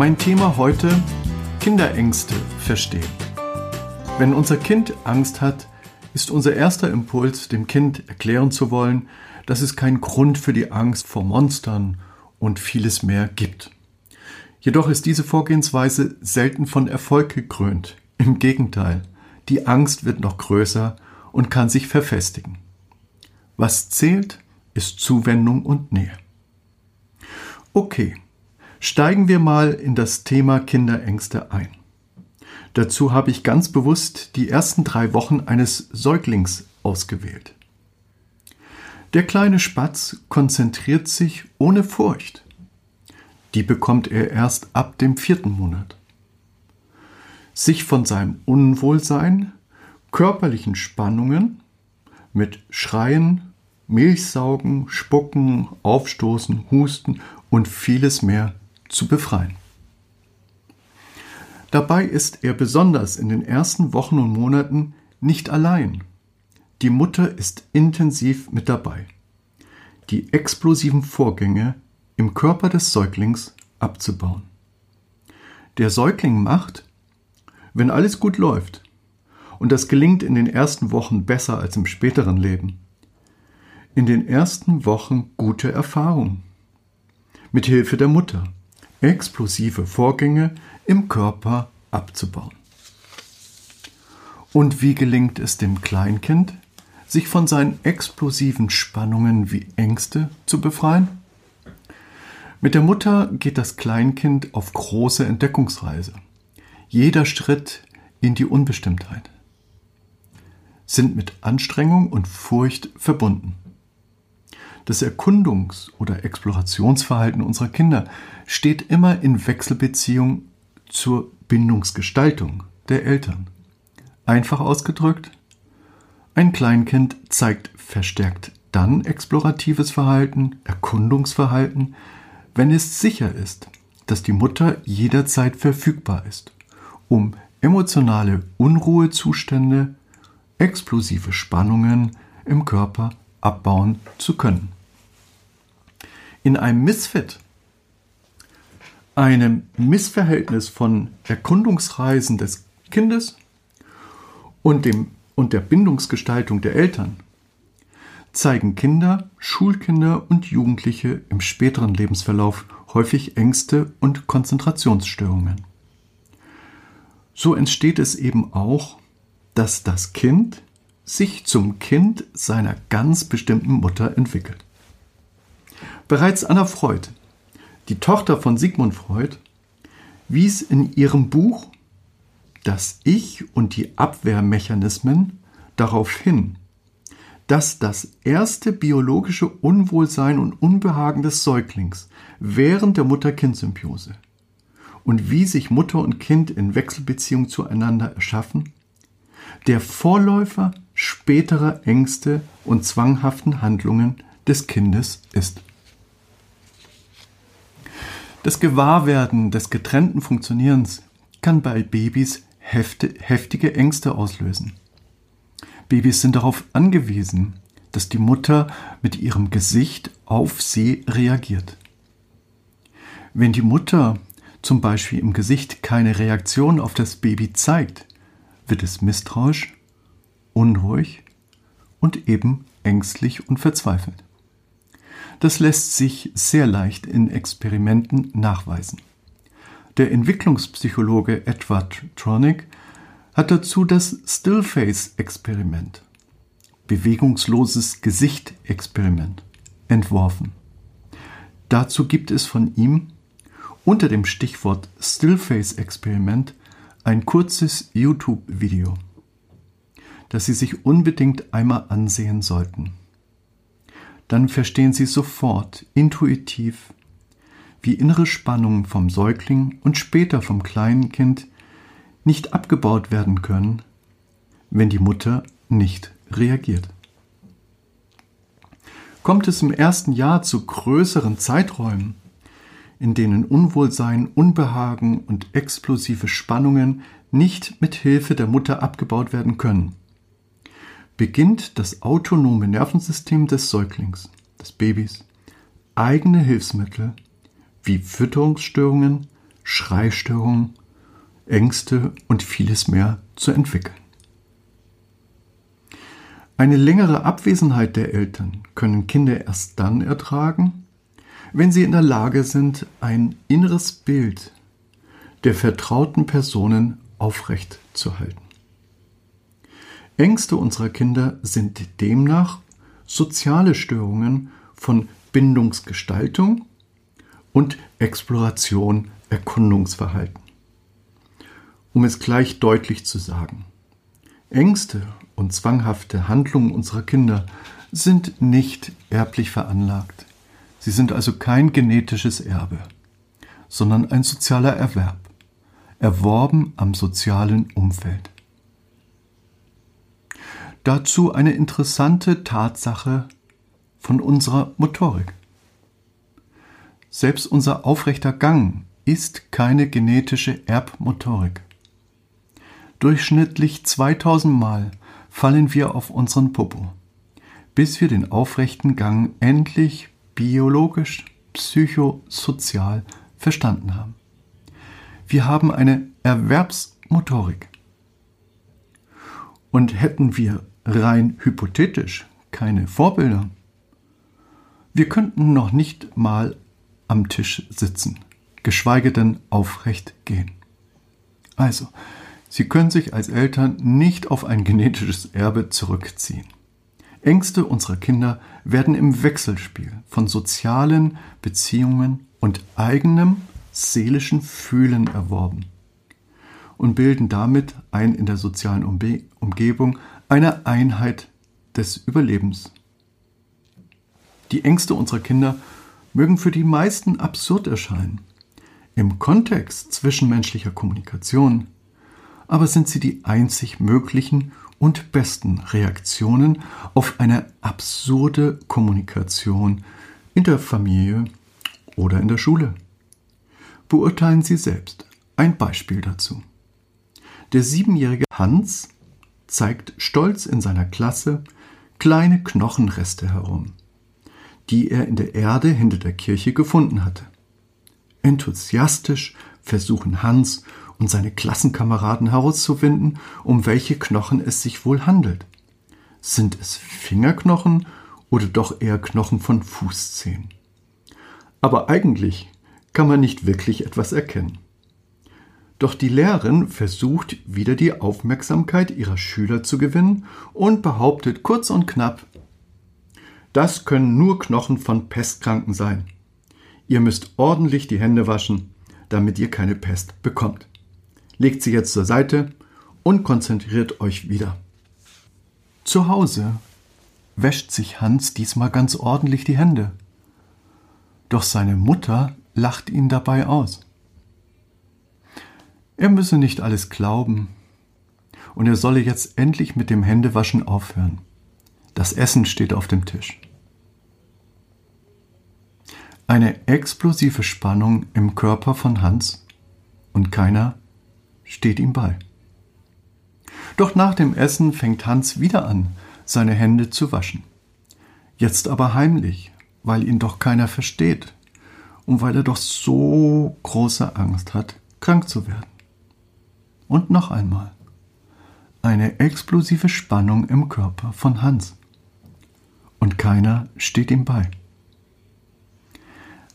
Mein Thema heute Kinderängste verstehen. Wenn unser Kind Angst hat, ist unser erster Impuls, dem Kind erklären zu wollen, dass es keinen Grund für die Angst vor Monstern und vieles mehr gibt. Jedoch ist diese Vorgehensweise selten von Erfolg gekrönt. Im Gegenteil, die Angst wird noch größer und kann sich verfestigen. Was zählt, ist Zuwendung und Nähe. Okay, steigen wir mal in das Thema Kinderängste ein. Dazu habe ich ganz bewusst die ersten drei Wochen eines Säuglings ausgewählt. Der kleine Spatz konzentriert sich ohne Furcht. Die bekommt er erst ab dem vierten Monat. Sich von seinem Unwohlsein, körperlichen Spannungen mit Schreien, Milchsaugen, Spucken, Aufstoßen, Husten und vieles mehr zu befreien. Dabei ist er besonders in den ersten Wochen und Monaten nicht allein. Die Mutter ist intensiv mit dabei, die explosiven Vorgänge im Körper des Säuglings abzubauen. Der Säugling macht, wenn alles gut läuft, und das gelingt in den ersten Wochen besser als im späteren Leben, in den ersten Wochen gute Erfahrungen. Mit Hilfe der Mutter explosive Vorgänge im Körper abzubauen. Und wie gelingt es dem Kleinkind, sich von seinen explosiven Spannungen wie Ängste zu befreien? Mit der Mutter geht das Kleinkind auf große Entdeckungsreise. Jeder Schritt in die Unbestimmtheit sind mit Anstrengung und Furcht verbunden. Das Erkundungs- oder Explorationsverhalten unserer Kinder steht immer in Wechselbeziehung zur Bindungsgestaltung der Eltern. Einfach ausgedrückt, ein Kleinkind zeigt verstärkt dann exploratives Verhalten, Erkundungsverhalten, wenn es sicher ist, dass die Mutter jederzeit verfügbar ist, um emotionale Unruhezustände, explosive Spannungen im Körper abbauen zu können. In einem Missfit einem Missverhältnis von Erkundungsreisen des Kindes und, dem, und der Bindungsgestaltung der Eltern zeigen Kinder, Schulkinder und Jugendliche im späteren Lebensverlauf häufig Ängste und Konzentrationsstörungen. So entsteht es eben auch, dass das Kind sich zum Kind seiner ganz bestimmten Mutter entwickelt. Bereits Anna Freud die Tochter von Sigmund Freud, wies in ihrem Buch Das Ich und die Abwehrmechanismen darauf hin, dass das erste biologische Unwohlsein und Unbehagen des Säuglings während der Mutter-Kind-Symbiose und wie sich Mutter und Kind in Wechselbeziehung zueinander erschaffen, der Vorläufer späterer Ängste und zwanghaften Handlungen des Kindes ist. Das Gewahrwerden des getrennten Funktionierens kann bei Babys heftige Ängste auslösen. Babys sind darauf angewiesen, dass die Mutter mit ihrem Gesicht auf sie reagiert. Wenn die Mutter zum Beispiel im Gesicht keine Reaktion auf das Baby zeigt, wird es misstrauisch, unruhig und eben ängstlich und verzweifelt. Das lässt sich sehr leicht in Experimenten nachweisen. Der Entwicklungspsychologe Edward Tronick hat dazu das Stillface-Experiment, bewegungsloses Gesicht-Experiment, entworfen. Dazu gibt es von ihm unter dem Stichwort Stillface-Experiment ein kurzes YouTube-Video, das Sie sich unbedingt einmal ansehen sollten. dann verstehen Sie sofort, intuitiv, wie innere Spannungen vom Säugling und später vom kleinen Kind nicht abgebaut werden können, wenn die Mutter nicht reagiert. Kommt es im ersten Jahr zu größeren Zeiträumen, in denen Unwohlsein, Unbehagen und explosive Spannungen nicht mit Hilfe der Mutter abgebaut werden können, beginnt das autonome Nervensystem des Säuglings, des Babys, eigene Hilfsmittel wie Fütterungsstörungen, Schreistörungen, Ängste und vieles mehr zu entwickeln. Eine längere Abwesenheit der Eltern können Kinder erst dann ertragen, wenn sie in der Lage sind, ein inneres Bild der vertrauten Personen aufrecht zu halten. Ängste unserer Kinder sind demnach soziale Störungen von Bindungsgestaltung und Exploration Erkundungsverhalten. Um es gleich deutlich zu sagen. Ängste und zwanghafte Handlungen unserer Kinder sind nicht erblich veranlagt. Sie sind also kein genetisches Erbe, sondern ein sozialer Erwerb, erworben am sozialen Umfeld. Dazu eine interessante Tatsache von unserer Motorik. Selbst unser aufrechter Gang ist keine genetische Erbmotorik. Durchschnittlich 2000 Mal fallen wir auf unseren Popo, bis wir den aufrechten Gang endlich biologisch, psychosozial verstanden haben. Wir haben eine Erwerbsmotorik. Und hätten wir rein hypothetisch keine Vorbilder, wir könnten noch nicht mal am Tisch sitzen, geschweige denn aufrecht gehen. Also, Sie können sich als Eltern nicht auf ein genetisches Erbe zurückziehen. Ängste unserer Kinder werden im Wechselspiel von sozialen Beziehungen und eigenem seelischen Fühlen erworben und bilden damit ein in der sozialen Umgebung eine Einheit des Überlebens. Die Ängste unserer Kinder mögen für die meisten absurd erscheinen. Im Kontext zwischenmenschlicher Kommunikation aber sind sie die einzig möglichen und besten Reaktionen auf eine absurde Kommunikation in der Familie oder in der Schule. Beurteilen Sie selbst ein Beispiel dazu. Der siebenjährige Hans zeigt stolz in seiner Klasse kleine Knochenreste herum, die er in der Erde hinter der Kirche gefunden hatte. Enthusiastisch versuchen Hans und seine Klassenkameraden herauszufinden, um welche Knochen es sich wohl handelt. Sind es Fingerknochen oder doch eher Knochen von Fußzehen? Aber eigentlich kann man nicht wirklich etwas erkennen. Doch die Lehrerin versucht wieder die Aufmerksamkeit ihrer Schüler zu gewinnen und behauptet kurz und knapp, das können nur Knochen von Pestkranken sein. Ihr müsst ordentlich die Hände waschen, damit ihr keine Pest bekommt legt sie jetzt zur Seite und konzentriert euch wieder. Zu Hause wäscht sich Hans diesmal ganz ordentlich die Hände. Doch seine Mutter lacht ihn dabei aus. Er müsse nicht alles glauben und er solle jetzt endlich mit dem Händewaschen aufhören. Das Essen steht auf dem Tisch. Eine explosive Spannung im Körper von Hans und keiner steht ihm bei. Doch nach dem Essen fängt Hans wieder an, seine Hände zu waschen. Jetzt aber heimlich, weil ihn doch keiner versteht und weil er doch so große Angst hat, krank zu werden. Und noch einmal eine explosive Spannung im Körper von Hans. Und keiner steht ihm bei.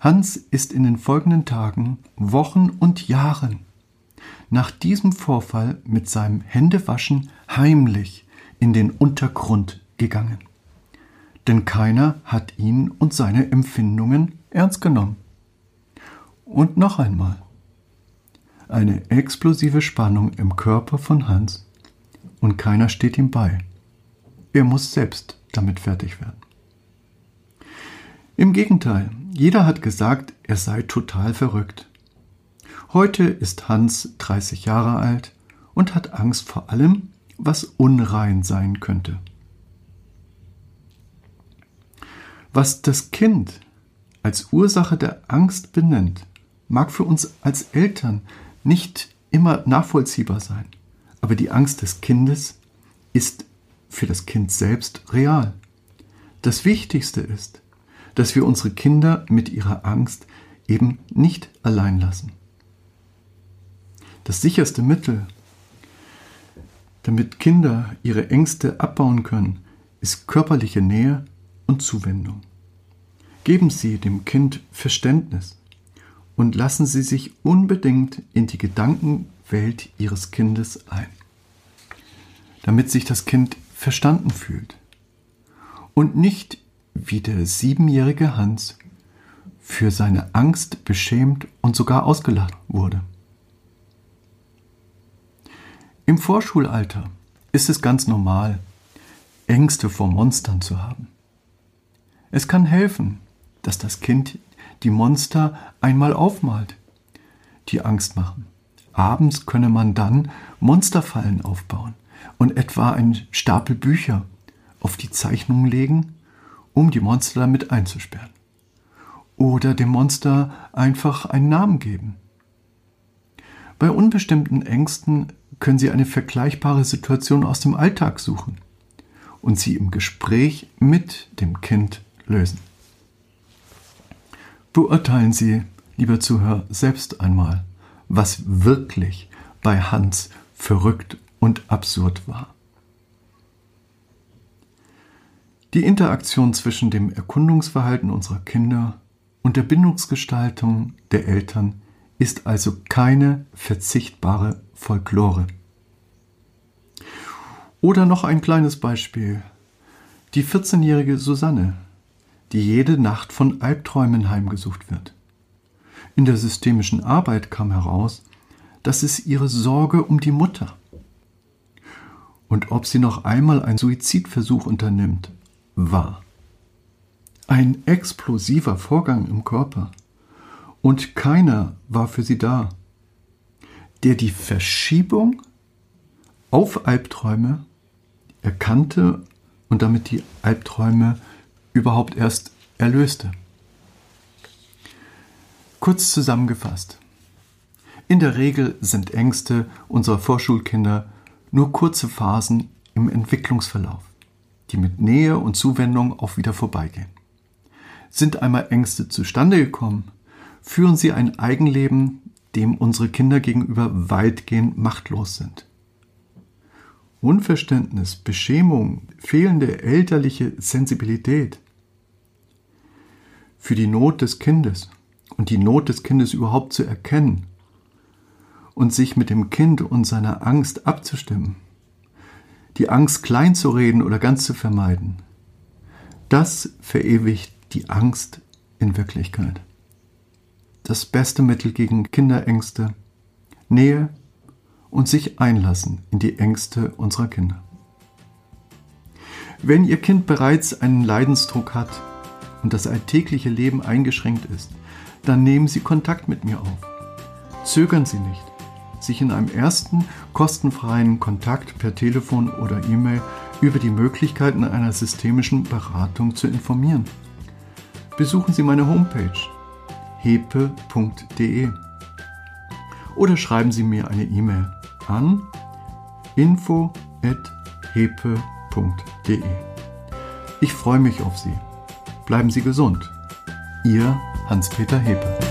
Hans ist in den folgenden Tagen, Wochen und Jahren nach diesem Vorfall mit seinem Händewaschen heimlich in den Untergrund gegangen. Denn keiner hat ihn und seine Empfindungen ernst genommen. Und noch einmal. Eine explosive Spannung im Körper von Hans und keiner steht ihm bei. Er muss selbst damit fertig werden. Im Gegenteil, jeder hat gesagt, er sei total verrückt. Heute ist Hans 30 Jahre alt und hat Angst vor allem, was unrein sein könnte. Was das Kind als Ursache der Angst benennt, mag für uns als Eltern nicht immer nachvollziehbar sein, aber die Angst des Kindes ist für das Kind selbst real. Das Wichtigste ist, dass wir unsere Kinder mit ihrer Angst eben nicht allein lassen. Das sicherste Mittel, damit Kinder ihre Ängste abbauen können, ist körperliche Nähe und Zuwendung. Geben Sie dem Kind Verständnis und lassen Sie sich unbedingt in die Gedankenwelt Ihres Kindes ein, damit sich das Kind verstanden fühlt und nicht wie der siebenjährige Hans für seine Angst beschämt und sogar ausgelacht wurde. Im Vorschulalter ist es ganz normal, Ängste vor Monstern zu haben. Es kann helfen, dass das Kind die Monster einmal aufmalt, die Angst machen. Abends könne man dann Monsterfallen aufbauen und etwa einen Stapel Bücher auf die Zeichnung legen, um die Monster damit einzusperren. Oder dem Monster einfach einen Namen geben. Bei unbestimmten Ängsten können Sie eine vergleichbare Situation aus dem Alltag suchen und sie im Gespräch mit dem Kind lösen. Beurteilen Sie, lieber Zuhörer, selbst einmal, was wirklich bei Hans verrückt und absurd war. Die Interaktion zwischen dem Erkundungsverhalten unserer Kinder und der Bindungsgestaltung der Eltern ist also keine verzichtbare Folklore. Oder noch ein kleines Beispiel. Die 14-jährige Susanne die jede Nacht von Albträumen heimgesucht wird. In der systemischen Arbeit kam heraus, dass es ihre Sorge um die Mutter und ob sie noch einmal einen Suizidversuch unternimmt, war. Ein explosiver Vorgang im Körper. Und keiner war für sie da, der die Verschiebung auf Albträume erkannte und damit die Albträume überhaupt erst erlöste. Kurz zusammengefasst. In der Regel sind Ängste unserer Vorschulkinder nur kurze Phasen im Entwicklungsverlauf, die mit Nähe und Zuwendung auch wieder vorbeigehen. Sind einmal Ängste zustande gekommen, führen sie ein Eigenleben, dem unsere Kinder gegenüber weitgehend machtlos sind. Unverständnis, Beschämung, fehlende elterliche Sensibilität für die Not des Kindes und die Not des Kindes überhaupt zu erkennen und sich mit dem Kind und seiner Angst abzustimmen, die Angst klein zu reden oder ganz zu vermeiden, das verewigt die Angst in Wirklichkeit. Das beste Mittel gegen Kinderängste, Nähe und sich einlassen in die Ängste unserer Kinder. Wenn Ihr Kind bereits einen Leidensdruck hat, und das alltägliche Leben eingeschränkt ist, dann nehmen Sie Kontakt mit mir auf. Zögern Sie nicht, sich in einem ersten kostenfreien Kontakt per Telefon oder E-Mail über die Möglichkeiten einer systemischen Beratung zu informieren. Besuchen Sie meine Homepage hepe.de oder schreiben Sie mir eine E-Mail an info@hepe.de. Ich freue mich auf Sie. Bleiben Sie gesund. Ihr Hans-Peter Hepe.